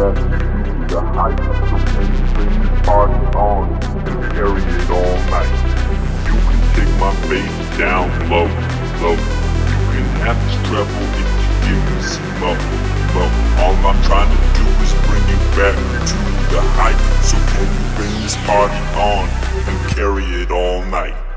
you party on and carry it all night. You can take my face down low, low. and have this if you give me. All I'm trying to do is bring you back to the height. So can you bring this party on and carry it all night?